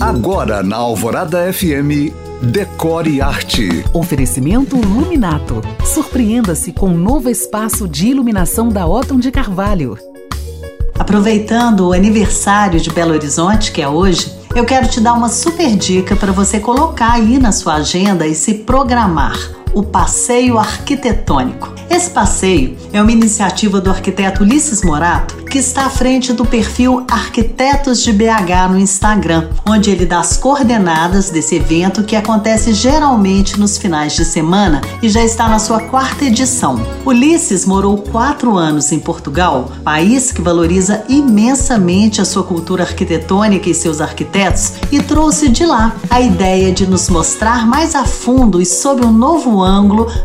Agora na Alvorada FM, Decore Arte. Oferecimento Luminato. Surpreenda-se com um novo espaço de iluminação da Otton de Carvalho. Aproveitando o aniversário de Belo Horizonte, que é hoje, eu quero te dar uma super dica para você colocar aí na sua agenda e se programar o Passeio Arquitetônico. Esse passeio é uma iniciativa do arquiteto Ulisses Morato, que está à frente do perfil Arquitetos de BH no Instagram, onde ele dá as coordenadas desse evento que acontece geralmente nos finais de semana e já está na sua quarta edição. Ulisses morou quatro anos em Portugal, país que valoriza imensamente a sua cultura arquitetônica e seus arquitetos, e trouxe de lá a ideia de nos mostrar mais a fundo e sob um novo ângulo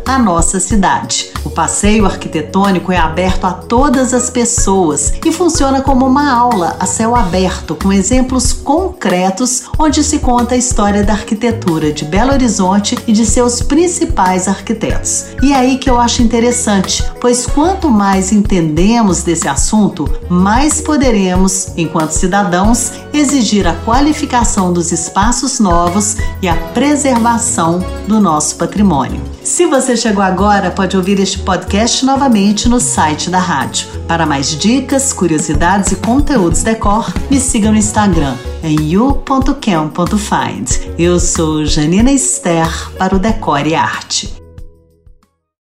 a nossa cidade. O passeio arquitetônico é aberto a todas as pessoas e funciona como uma aula a céu aberto, com exemplos concretos onde se conta a história da arquitetura de Belo Horizonte e de seus principais arquitetos. E é aí que eu acho interessante, pois quanto mais entendemos desse assunto, mais poderemos, enquanto cidadãos, exigir a qualificação dos espaços novos e a preservação do nosso patrimônio. Se você chegou agora, pode ouvir este podcast novamente no site da rádio. Para mais dicas, curiosidades e conteúdos decor, me siga no Instagram em you.cam.find. Eu sou Janina Esther para o Decore e Arte.